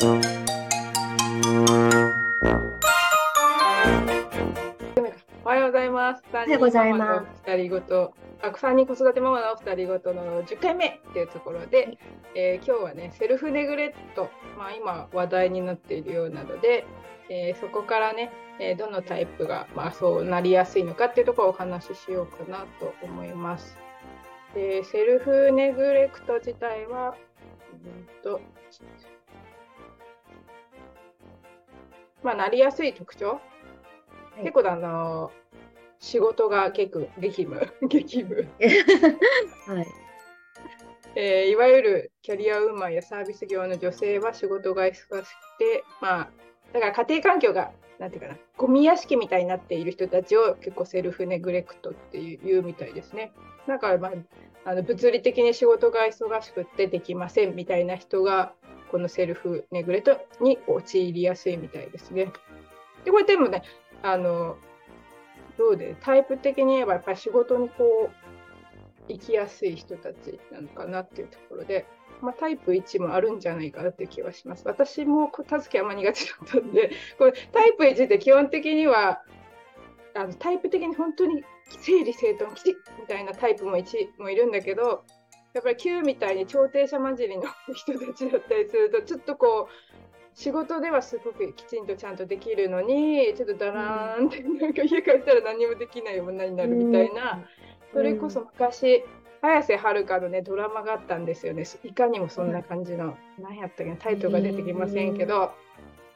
おはようございます。おはようございます二人ごと、あ、三人子育てママの二人ごとの10回目っていうところで、えー今日はね、セルフネグレット、まあ今話題になっているようなので、えーそこからね、えーどのタイプが、まあそうなりやすいのかっていうところをお話ししようかなと思います。で、セルフネグレクト自体は、うんと、まあなりやすい特徴。い。結構あの仕事が結構激務。激務、はい。えーいわゆるキャリアウーマンやサービス業の女性は仕事が忙しくてまあだから家庭環境がなんていうかなゴミ屋敷みたいになっている人たちを結構セルフネグレクトっていうみたいですね。だから、まあ、あの物理的に仕事が忙しくてできませんみたいな人がこのセルフネグレトに陥りやすいみたいですねでこれでもねあのどうでタイプ的に言えばやっぱり仕事にこう行きやすい人たちなのかなっていうところで、まあ、タイプ1もあるんじゃないかなっていう気はします。私も片付けあんま苦手だったんで、これタイプ1って基本的にはあのタイプ的に本当に整理整頓きちっみたいなタイプも1もいるんだけど、やっぱり9みたいに調停者混じりの人たちだったりすると、ちょっとこう、仕事ではすごくきちんとちゃんとできるのに、ちょっとだらーんって、なんか家帰ったら何もできない女になるみたいな、それこそ昔、綾瀬はるかのね、ドラマがあったんですよね。いかにもそんな感じの、何やったっけな、タイトルが出てきませんけど、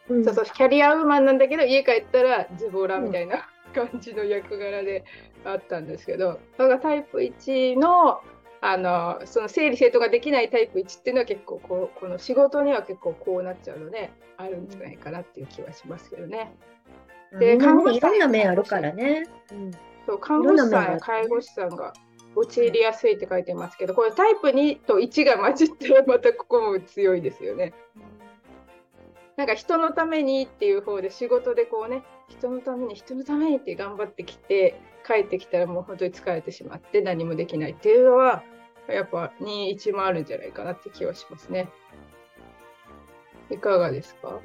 うん。そうそう、キャリアウーマンなんだけど、家帰ったらズボラみたいな感じの役柄であったんですけど、それがタイプ1の、あの、その整理整頓ができないタイプ1っていうのは結構こう、この仕事には結構こうなっちゃうので、あるんじゃないかなっていう気はしますけどね。でで、看護師さんいろんな面あるからね。うんそう看護師さんや介護士さんが陥りやすいって書いてますけど、これタイプ2と1が混じってまたここも強いですよね。なんか人のためにっていう方で仕事でこうね人のために人のためにって頑張ってきて帰ってきたらもう本当に疲れてしまって何もできないっていうのはやっぱ21もあるんじゃないかなって気はしますね。いかがですか？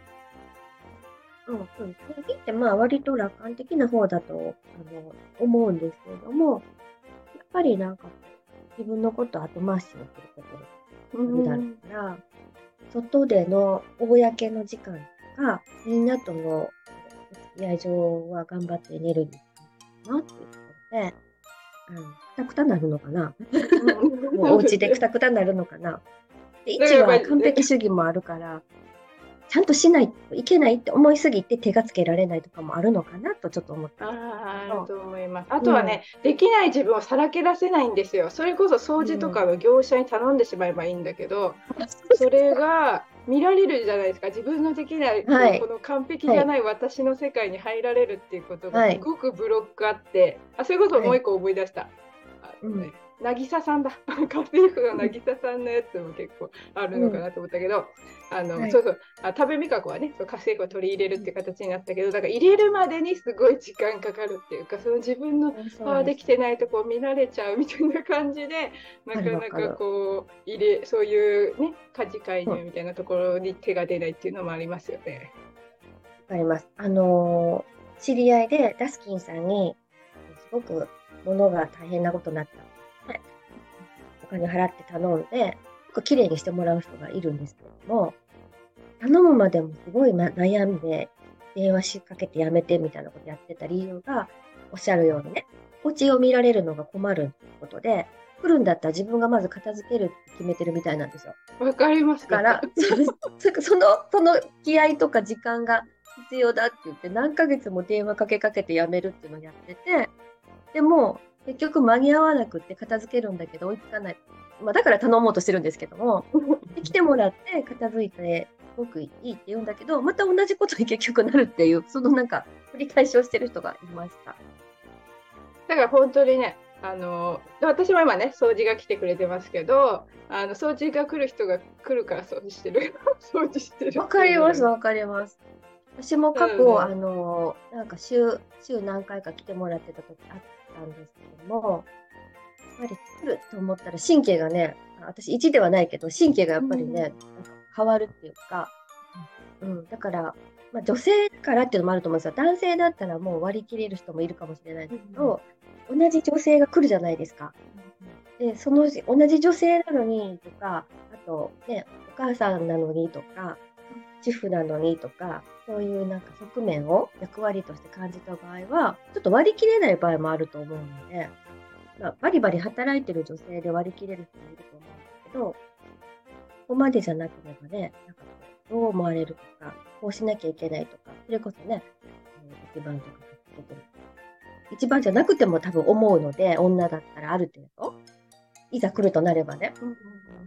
うんうん。次ってまあ割と楽観的な方だとあの思うんですけれども、やっぱりなんか自分のこと後回しにすることがあるから、外での公の時間とか、みんなとのお付き合い上は頑張ってエネルギーなっていうころで、うん、たくたなるのかな？もうお家でくたくたになるのかな？は完璧主義もあるから、ちゃんとしないといけないって思いすぎて手がつけられないとかもあるのかなとちょっと思って。ああ、あると思います。あとはね、できない自分をさらけ出せないんですよ。それこそ掃除とかの業者に頼んでしまえばいいんだけど、それが見られるじゃないですか。自分のできない、はいこの完璧じゃない私の世界に入られるっていうことがはいすごくブロックあって、あ、それこそもう一個思い出した。あのねうん。渚さんだ。家政婦の渚さんのやつも結構あるのかなと思ったけど、あの、はい。そうそう、あ食べ味覚はね、そう家政婦を取り入れるっていう形になったけど、だから入れるまでにすごい時間かかるっていうか、その自分のああできてないとこ見られちゃうみたいな感じで なかなかこう入れそういうね家事介入みたいなところに手が出ないっていうのもありますよね。わかります。あのー知り合いでダスキンさんに、すごく物が大変なことになった。はいお金払って頼んで、結構綺麗にしてもらう人がいるんですけれども、頼むまでもすごいな悩んで、電話しかけてやめてみたいなことやってた理由が、おっしゃるようにね、お家を見られるのが困るってことで、来るんだったら自分がまず片付けるって決めてるみたいなんですよ。わかりますだから、そその、その気合とか時間が必要だって言って、何ヶ月も電話かけかけてやめるっていうのをやってて、でも、結局間に合わなくって片付けるんだけど追いつかない。まあ、だから頼もうとしてるんですけども、で来てもらって片付いて、すごくいいって言うんだけど、また同じことに結局なるっていう、そのなんか、繰り返しをしてる人がいました。だから本当にねあの私も今ね掃除が来てくれてますけどあの掃除が来る人が来るから掃除してる 掃除してるわかります、わかります。私も過去、うんあの、なんか週、週何回か来てもらってた時あったんですけども、やっぱり来ると思ったら神経がね、私1ではないけど、神経がやっぱりね、変わるっていうか、うん、だから、まあ、女性だからっていうのもあると思うんですよ。男性だったらもう割り切れる人もいるかもしれないんですけど、同じ女性が来るじゃないですか。で、その同じ女性なのにとか、あとね、お母さんなのにとか、主婦なのにとか、そういうなんか側面を役割として感じた場合は、ちょっと割り切れない場合もあると思うので、まあ、バリバリ働いてる女性で割り切れる人もいると思うんですけど、ここまでじゃなければね、なんかどう思われるとか、こうしなきゃいけないとか、それこそね、えー一番とか出てる一番じゃなくても多分思うので、女だったらある程度、いざ来るとなればね、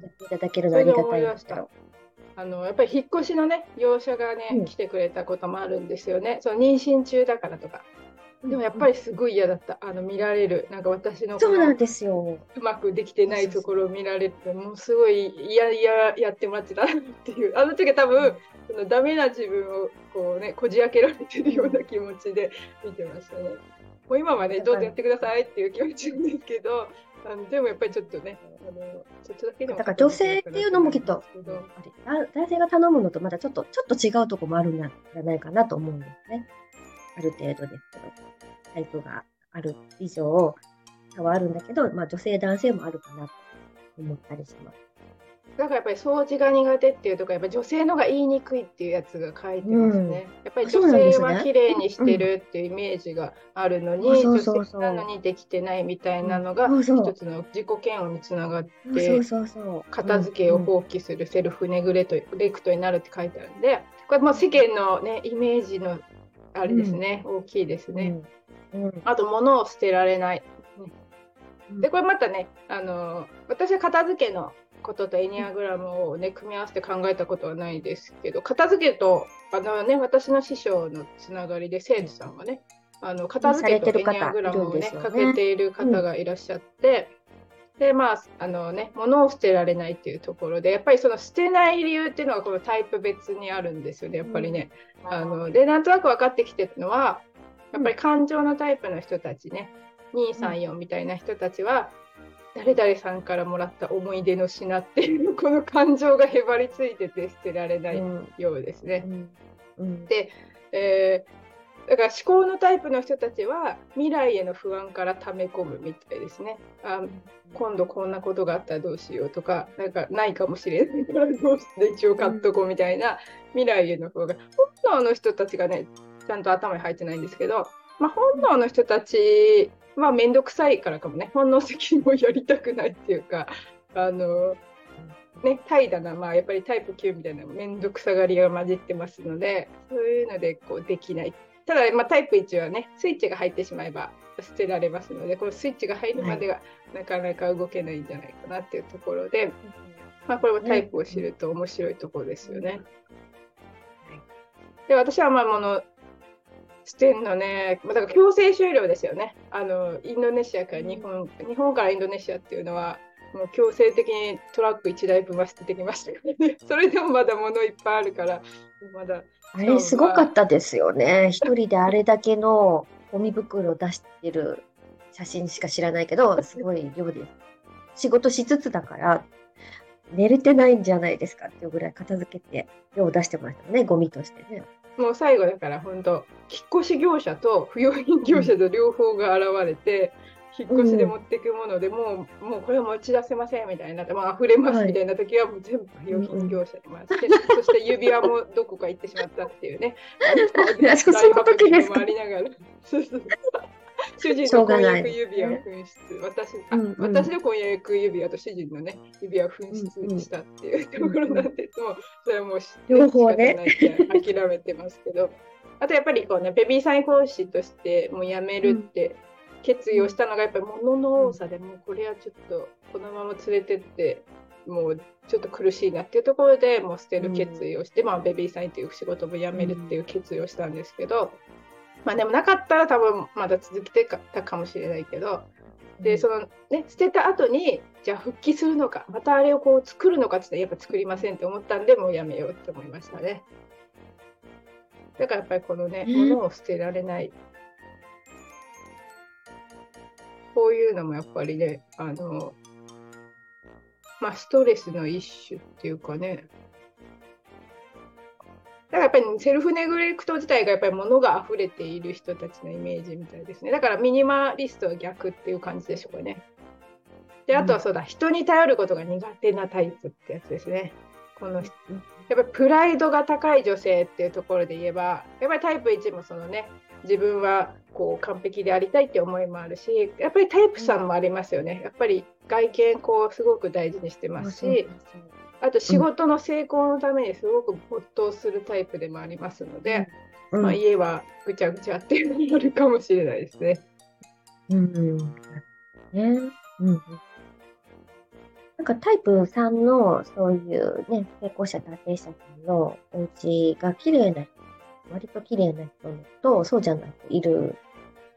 やっていただけるのはありがたいんですけど。あのやっぱり引っ越しのね業者がね、うん来てくれたこともあるんですよね。その妊娠中だからとか。でもやっぱりすごい嫌だった。あの見られるなんか私のそうなんですよ。うまくできてないところを見られてもうすごい嫌々やってもらってたなっていうあの時は多分そのダメな自分をこうねこじ開けられてるような気持ちで見てましたね。もう今はねどうぞやってくださいっていう気持ちなんですけどあのでもやっぱりちょっとねあのちょっとだけでもだから女性っていうのもきっと男性が頼むのとまたちょっと、ちょっと違うとこもあるんじゃないかなと思うんですね。ある程度ですけど、タイプがある以上、差はあるんだけど、まあ女性、男性もあるかなと思ったりします。だからやっぱり掃除が苦手っていうとかやっぱり女性のが言いにくいっていうやつが書いてますね。やっぱり女性は綺麗にしてるっていうイメージがあるのに、うん。女性なのにできてないみたいなのが一つの自己嫌悪につながって。片付けをうん放棄するセルフネグレとレクトになるって書いてあるんでこれもう世間のねイメージのあれですね、大きいですね。うん。うん。あと物を捨てられない。うん。でこれまたねあの私は片付けのこととエニアグラムをね組み合わせて考えたことはないですけど片付けとあのね私の師匠のつながりで生徒さんがねあの片付けとエニアグラムをねかけている方がいらっしゃって、でまああのね物を捨てられないっていうところでやっぱりその捨てない理由っていうのがこのタイプ別にあるんですよねやっぱりね。あのでなんとなく分かってきてるのはやっぱり感情のタイプの人たちね。234みたいな人たちは誰々さんからもらった思い出の品っていうこの感情がへばりついてて捨てられないうん。ようですね。うん。うん。えーだから思考のタイプの人たちは未来への不安から溜め込むみたいですね。あ今度こんなことがあったらどうしようとか、なんかないかもしれない。からどうして一応買っとこうみたいな未来への不安が、本能の人たちがね、ちゃんと頭に入ってないんですけど、まあ、本能の人たちは面倒くさいからかもね、本能的にもやりたくないっていうか、あの、ね、怠惰な、まあ、やっぱりタイプ9みたいな面倒くさがりが混じってますので、そういうのでこうできない。ただ、まあ、タイプ1はね、スイッチが入ってしまえば捨てられますので、このスイッチが入るまでがなかなか動けないんじゃないかなっていうところで、まあ、これもタイプを知ると面白いところですよね。で、私はまあ、もの、捨てんのね、まあだから強制終了ですよね。あの、インドネシアから日本、日本からインドネシアっていうのは、もう強制的にトラック1台分は捨ててきましたからね。それでもまだ物いっぱいあるから、まだ、あれすごかったですよね。一人であれだけのゴミ袋を出してる写真しか知らないけど、すごい量です。仕事しつつだから、寝れてないんじゃないですかっていうぐらい片付けて量を出してましたね、ゴミとしてね。もう最後だから本当、引っ越し業者と不用品業者と両方が現れて、引っ越しで持っていくもので、もう、もうこれは持ち出せませんみたいになって、もう溢れますみたいな時は、もう全部不用品業者に回して、そして指輪もどこか行ってしまったっていうね、の時ですか。回りながら。そうそう主人の婚約指輪を紛失、私あうんうん。私の婚約指輪と主人のね、指輪を紛失したっていうところなんです、もうそれはもう両方ね。諦めてますけど、あとやっぱりこうね、ベビーサイン講師としてもう辞めるって決意をしたのが、やっぱり物の多さでもうこれはちょっとこのまま連れてって、もうちょっと苦しいなっていうところでもう捨てる決意をして、まあベビーサインという仕事も辞めるっていう決意をしたんですけど、まあでもなかったら多分まだ続けてたかもしれないけど、でそのね捨てた後にじゃあ復帰するのかまたあれをこう作るのかって言ったらやっぱ作りませんって思ったんでもうやめようって思いましたね。だからやっぱりこのねうん。物を捨てられない。こういうのもやっぱりねあのまあストレスの一種っていうかねだからやっぱりセルフネグレクト自体がやっぱり物が溢れている人たちのイメージみたいですね。だからミニマリストは逆っていう感じでしょうかね。で、あとはそうだ、うん、人に頼ることが苦手なタイプってやつですね。この、やっぱりプライドが高い女性っていうところで言えば、やっぱりタイプ1もそのね、自分はこう完璧でありたいって思いもあるし、やっぱりタイプ3もありますよね。やっぱり外見こうすごく大事にしてますし、あと仕事の成功のためにすごく没頭するタイプでもありますので、うん、まあ、家はぐちゃぐちゃっていうのになるかもしれないですね。うん。ね。うん。なんかタイプ3のそういうね、成功者、達成者さんのお家が綺麗な人、割と綺麗な人とそうじゃない人いる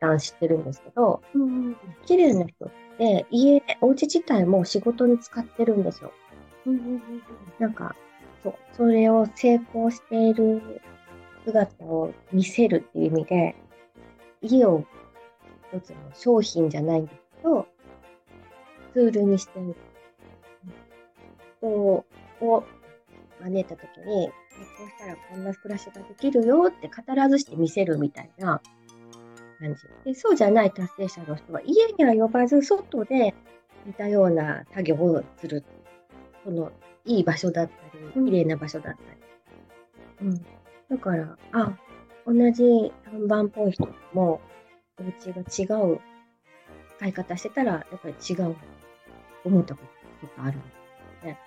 段知ってるんですけど、うん、綺麗な人って家、お家自体も仕事に使ってるんですよ。なんか、そう、それを成功している姿を見せるっていう意味で、家を一つの商品じゃないんですけど、ツールにしてる。人を招いたときに、こうしたらこんな暮らしができるよって語らずして見せるみたいな感じ。でそうじゃない達成者の人は家には呼ばず外で似たような作業をするその、いい場所だったり、綺麗な場所だったり。うん。だから、あ、同じ看板っぽい人も、お家が違う使い方してたら、やっぱり違う、思ったこととかあるんですね。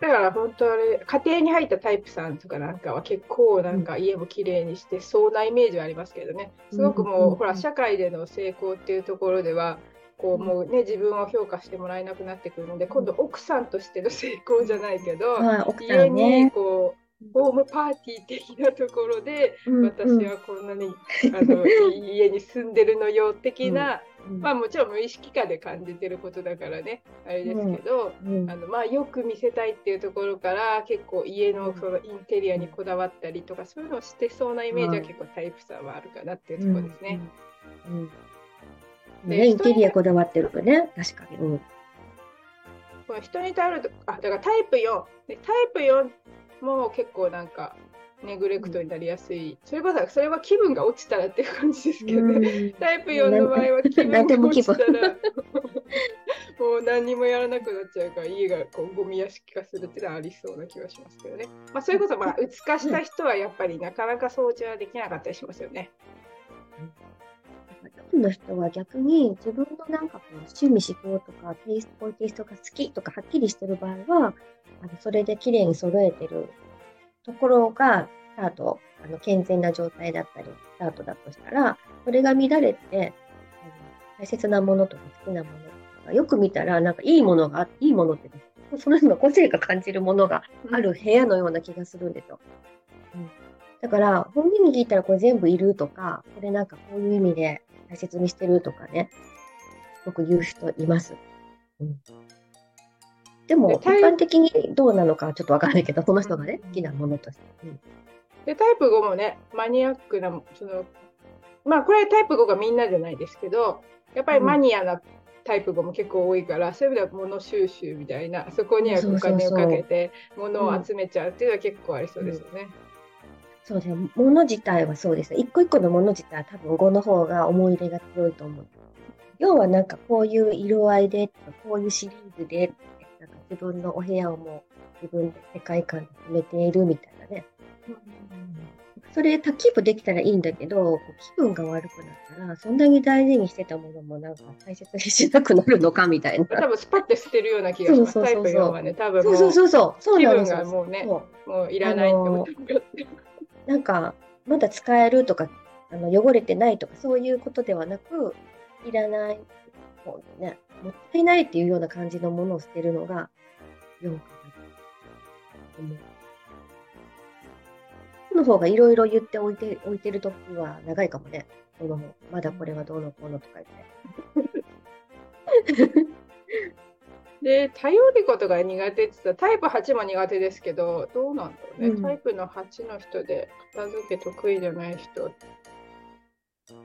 だから本当あれ、家庭に入ったタイプさんとかなんかは結構なんか家も綺麗にしてそうなイメージはありますけどね。すごくもう、ほら、社会での成功っていうところでは、こうもうね自分を評価してもらえなくなってくるので今度奥さんとしての成功じゃないけど、ね、家にこうホームパーティー的なところで、うん、私はこんなに、あの 家に住んでるのよ的な、うん、まあもちろん無意識化で感じてることだからねあれですけど、うん、あのまあ、よく見せたいっていうところから結構家のそのインテリアにこだわったりとかそういうのをしてそうなイメージは結構タイプさはあるかなっていうところですね。うんね、インテリアこだわってるかね、確かに。うん、この人に頼ると、あ、だからタイプ4。タイプ4も結構なんか、ネグレクトになりやすい。それこそ、それは気分が落ちたらっていう感じですけどね。タイプ4の場合は気分が落ちたら、もう何にもやらなくなっちゃうから、家がこうゴミ屋敷化するっていうのはありそうな気がしますけどね。まあ、それこそ、まあ、うつ化した人はやっぱりなかなか掃除はできなかったりしますよね。の人は逆に自分のなんかこう趣味思考とかテイスト、こういうテイストが好きとかはっきりしてる場合は、あのそれで綺麗に揃えてるところがスタート、あの健全な状態だったり、スタートだとしたら、それが乱れて、大切なものとか好きなものとか、よく見たらなんかいいものが、いいものって、その人の個性が感じるものがある部屋のような気がするんですよ。うん、だから、本人に聞いたらこれ全部いるとか、これなんかこういう意味で大切にしてるとかね、すごく言う人います。うん、でも、一般的にどうなのかちょっとわかんないけど、その人がね、好きなものとして。うん、でタイプ5もね、マニアックな、そのまあ、これタイプ5がみんなじゃないですけど、やっぱりマニアなタイプ5も結構多いから、うん、そういう意味では物収集みたいな、そこにはお金をかけて物を集めちゃうっていうのは結構ありそうですよね。ううですね。物自体はそうですね。一個一個のもの自体は多分5の方が思い入れが強いと思う。要はなんかこういう色合いで、こういうシリーズで、なんか自分のお部屋をもう自分で世界観で決めているみたいなね。それ、タキープできたらいいんだけど、気分が悪くなったら、そんなに大事にしてたものもなんか大切にしなくなるのかみたいな。多分スパッて捨てるような気がします。そうそうそうそうタイプ4はね、多分そうそうそうそう。気分がもうね、もういらないって思ってなんか、まだ使えるとか、あの汚れてないとか、そういうことではなく、いらない、もうね、もったいないっていうような感じのものを捨てるのが、4かなと思う。の方がいろいろ言っておいて、置いてるときは長いかもね。このまだこれはどうのこうのとか言って。で、頼ることが苦手って言ったら、タイプ8も苦手ですけど、どうなんだろうね。うん、タイプの8の人で、片付け得意じゃない人。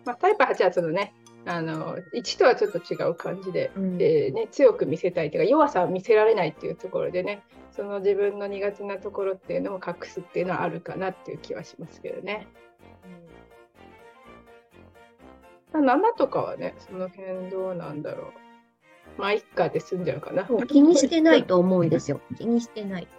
まあ、タイプ8はそのね、あの1とはちょっと違う感じで、うんでね、強く見せたいというか弱さを見せられないっていうところでねその自分の苦手なところっていうのを隠すっていうのはあるかなっていう気はしますけどね。まあ7とかはねその辺どうなんだろう。まあ一家で済んじゃうかな。気にしてないと思うんですよ。気にしてないと。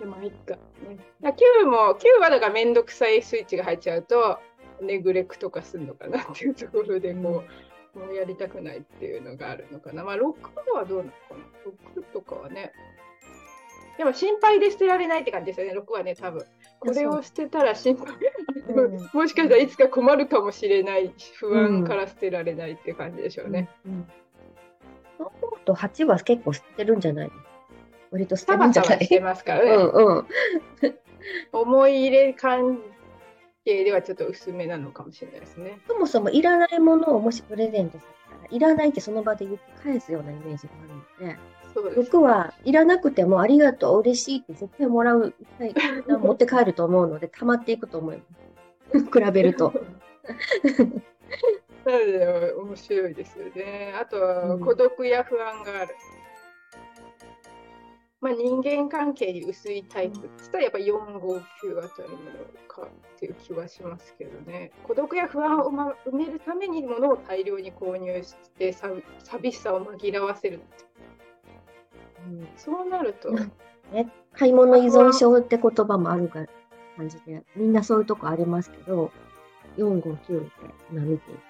でまあいっか。ね、だ9も9はだからめんどくさいスイッチが入っちゃうとネグレクト化するのかなっていうところでこう、もうやりたくないっていうのがあるのかな。まあ6はどうなのかな ?6 とかはね。でも心配で捨てられないって感じですよね、6はね、多分。これを捨てたら心配、うんもしかしたらいつか困るかもしれない不安から捨てられないって感じでしょうね。うん。そう思うと8は結構捨てるんじゃない？の割と捨てサるんじゃない？してますからね。うんうん。思い入れ関係ではちょっと薄めなのかもしれないですね。そもそもいらないものをもしプレゼントされたら、いらないってその場で言って返すようなイメージがあるので、そうです。僕はいらなくてもありがとう、嬉しいって絶対もらう、持って帰ると思うので、溜まっていくと思います。比べると。なので面白いですよね。あとはうん孤独や不安がある。まあ、人間関係に薄いタイプっったらやっぱ4、5、9あたりなのかっていう気はしますけどね。孤独や不安をま埋めるために物を大量に購入してさ寂しさを紛らわせる。うんそうなると、うんね、買い物依存症って言葉もあるが感じで、みんなそういうとこありますけど、4、5、9って今見ていて、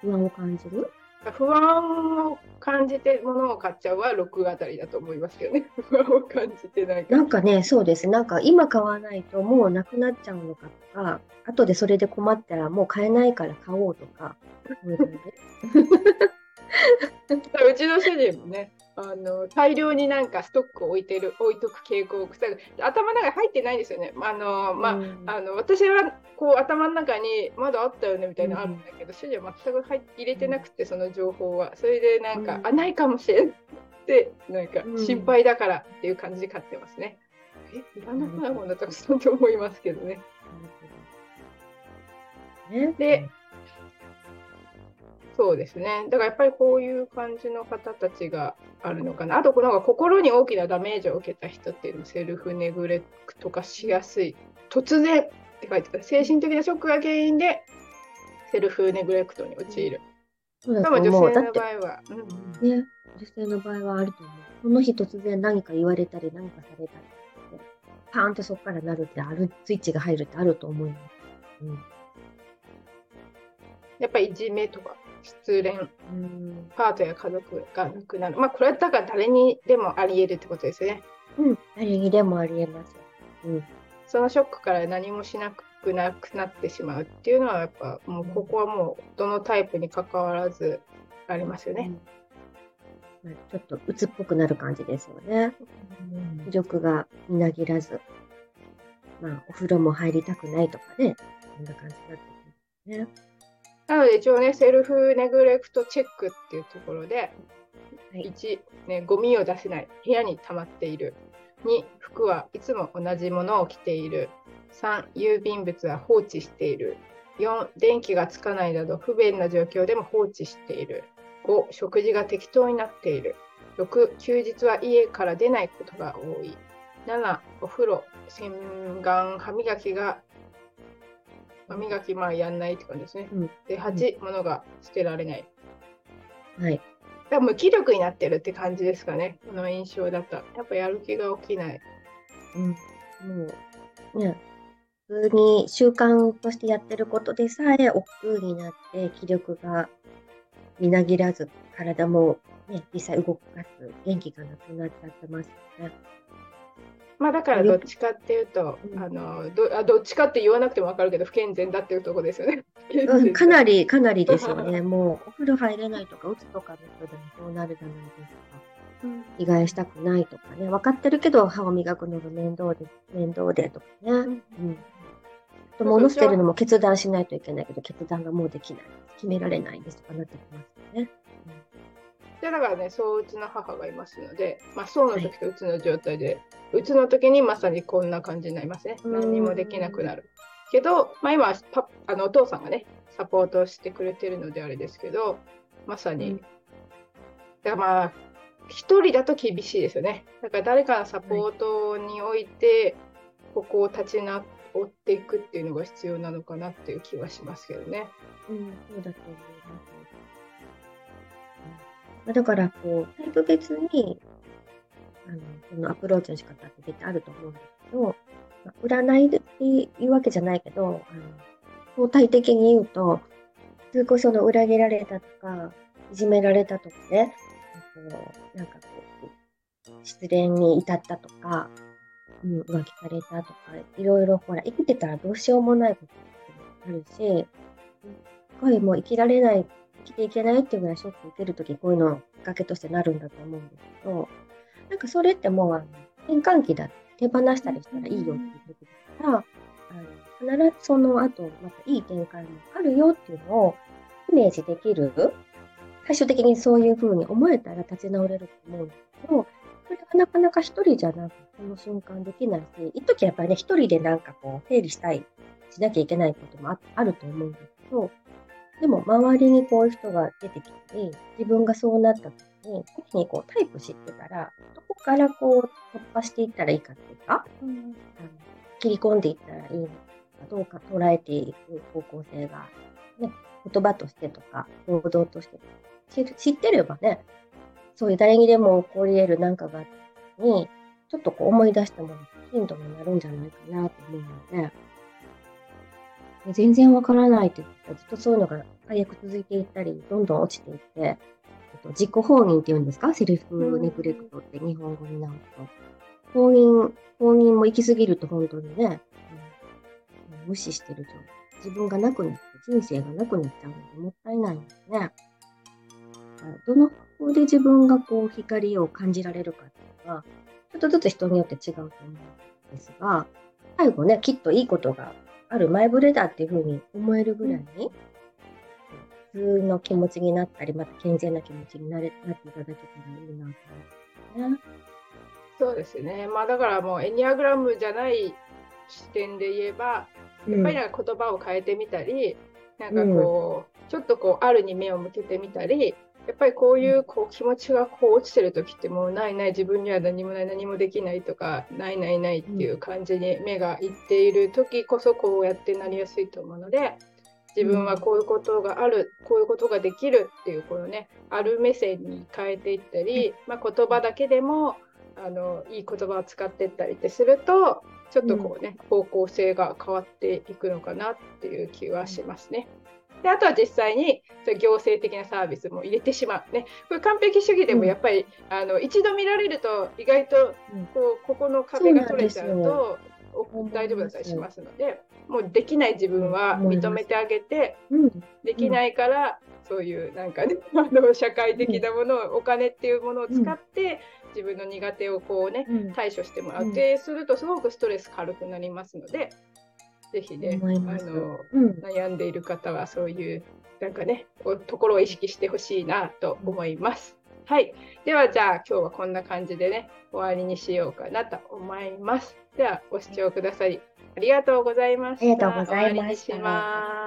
不安を感じる？不安を感じて物を買っちゃうは6あたりだと思いますけどね。不安を感じてないなんかね、そうです。なんか今買わないともうなくなっちゃうのかとか、後でそれで困ったらもう買えないから買おうとか、そういう うちの主人もねあの大量になんかストックを置いてる置いとく傾向が頭の中に入ってないんですよね。あのまあうん。あの私はこう頭の中にまだあったよねみたいなのあるんだけど、主人は全く入っ入れてなくてその情報は。それでなんか、うん。あないかもしれんってなんかうん心配だからっていう感じで買ってますね。えいらなくないものたくさんと思いますけどね。ね、でそうですね。だからやっぱりこういう感じの方たちがあるのかな。あと、この心に大きなダメージを受けた人っていうのもセルフネグレクト化しやすい。突然って書いてある。精神的なショックが原因でセルフネグレクトに陥る。そう女性の場、合は。うんね、女性の場合はあると思う。この日突然何か言われたり何かされたりって、パーンってそこからなるってある、スイッチが入るってあると思います。うんやっぱりいじめとか失恋、うんパートや家族が亡くなる。まあ、これはだから誰にでもあり得るってことですよね。うん、誰にでもありえます。うん、そのショックから何もしなくなくなってしまうっていうのはやっぱもうここはもうどのタイプに関わらずありますよね。まあ、ちょっと鬱っぽくなる感じですよね。魅力がみなぎらず、まあ、お風呂も入りたくないとかね、そんな感じだったね。なので一応ねセルフネグレクトチェックっていうところで、はい。1、ね、ゴミを出せない部屋に溜まっている。2服はいつも同じものを着ている。3郵便物は放置している。4電気がつかないなど不便な状況でも放置している。5食事が適当になっている。6休日は家から出ないことが多い。7お風呂洗顔歯磨きが歯磨きまあやんないって感じですね、うんで8、物が捨てられないはい。だ無気力になってるって感じですかね、この印象だと。やっぱやる気が起きない。うん、もう、ね、普通に習慣としてやってることでさえ億劫になって気力がみなぎらず、体も、ね、実際動かす元気がなくなっちゃってますよね。まあだからどっちかっていうと、うんあのどあどっちかって言わなくても分かるけど、不健全だっていうところですよね。うん、かなり、かなりですよね。もう、お風呂入れないとか、うつとかの人でもそうなるじゃないですか。うん着替えしたくないとかね。分かってるけど、歯を磨くのが面倒で、面倒でとかね。うん。あと物捨てるのも決断しないといけないけど、決断がもうできない。決められないですとかなってきますよね。でだからね、そううちの母がいますので、まあ、そうの時とうつの状態で、うつの時にまさにこんな感じになりますね。うん何にもできなくなる。けど、まあ、今パあのお父さんがねサポートしてくれてるのであれですけどまさに、うんだからまあ一人だと厳しいですよねだから誰かのサポートにおいて、ここを立ち直っていくっていうのが必要なのかなっていう気はしますけどね。うん、そうだと思います。うんだから、こう、タイプ別に、あの、そのアプローチの仕方って絶対あると思うんですけど、まあ占いでっていうわけじゃないけど、あの、相対的に言うと、普通こその裏切られたとか、いじめられたとかね、こうなんかこう、失恋に至ったとか、うん、浮気されたとか、いろいろほら、生きてたらどうしようもないことってあるし、すごいもう生きられない、生きていけないっていうぐらいショック受けるとき、こういうのきっかけとしてなるんだと思うんですけど、なんかそれってもう、あの転換期だ手放したりしたらいいよっていうことだから、あの必ずその後、またいい展開もあるよっていうのをイメージできる。最終的にそういうふうに思えたら立ち直れると思うんですけど、それがなかなか一人じゃなくその瞬間できないし、一時やっぱりね、一人でなんかこう、整理したい、しなきゃいけないこともああると思うんですけど、でも周りにこういう人が出てきたり、自分がそうなった時に、時にこうタイプ知ってたら、どこからこう突破していったらいいかっていうか、あの切り込んでいったらいいのかどうか捉えていく方向性が、ね、言葉としてとか行動として知ってればね、そういう誰にでも起こり得るなんかがあった時に、ちょっとこう思い出したものがヒントになるんじゃないかなと思うので、で全然わからないって言ったらずっとそういうのが最悪続いていったり、どんどん落ちていって、っと、自己放任っていうんですか？セルフネグレクトって日本語になると。放任、放任も行き過ぎると本当にね、うん無視してると自分がなくなって人生がなくなっちゃうのでもったいないんですね。どの方法で自分がこう光を感じられるかっていうのは、ちょっとずつ人によって違うと思うんですが、最後ね、きっといいことがある前触れだっていうふうに思えるぐらいに、普通の気持ちになったり、また健全な気持ちになれなっていただけたらいいなと思いますね。そうですね。まあだからもうエニアグラムじゃない視点で言えば、やっぱりなんか言葉を変えてみたり、なんかこう、ちょっとこうあるに目を向けてみたり、やっぱりこういうこう気持ちがこう落ちてる時ってもうないない自分には何もない何もできないとかないないないっていう感じに目がいっている時こそこうやってなりやすいと思うので自分はこういうことがあるこういうことができるっていうこのねある目線に変えていったり、まあ、言葉だけでもあのいい言葉を使っていったりってするとちょっとこうね、方向性が変わっていくのかなっていう気はしますね。であとは実際に行政的なサービスも入れてしまう。ね、これ完璧主義でもやっぱり、あの一度見られると意外とこうここの壁が取れちゃうとお大丈夫だったりしますのでもうできない自分は認めてあげて、うん、できないから、そういうなんかね あの社会的なものを、お金っていうものを使って、自分の苦手をこうねうん。対処してもらう。うん。て、するとすごくストレス軽くなりますのでぜひねあのうん、悩んでいる方はそういうなんかねおところを意識してほしいなと思います。はい、ではじゃあ今日はこんな感じでね終わりにしようかなと思います。ではご視聴くださりありがとうございました。ありがとうございました。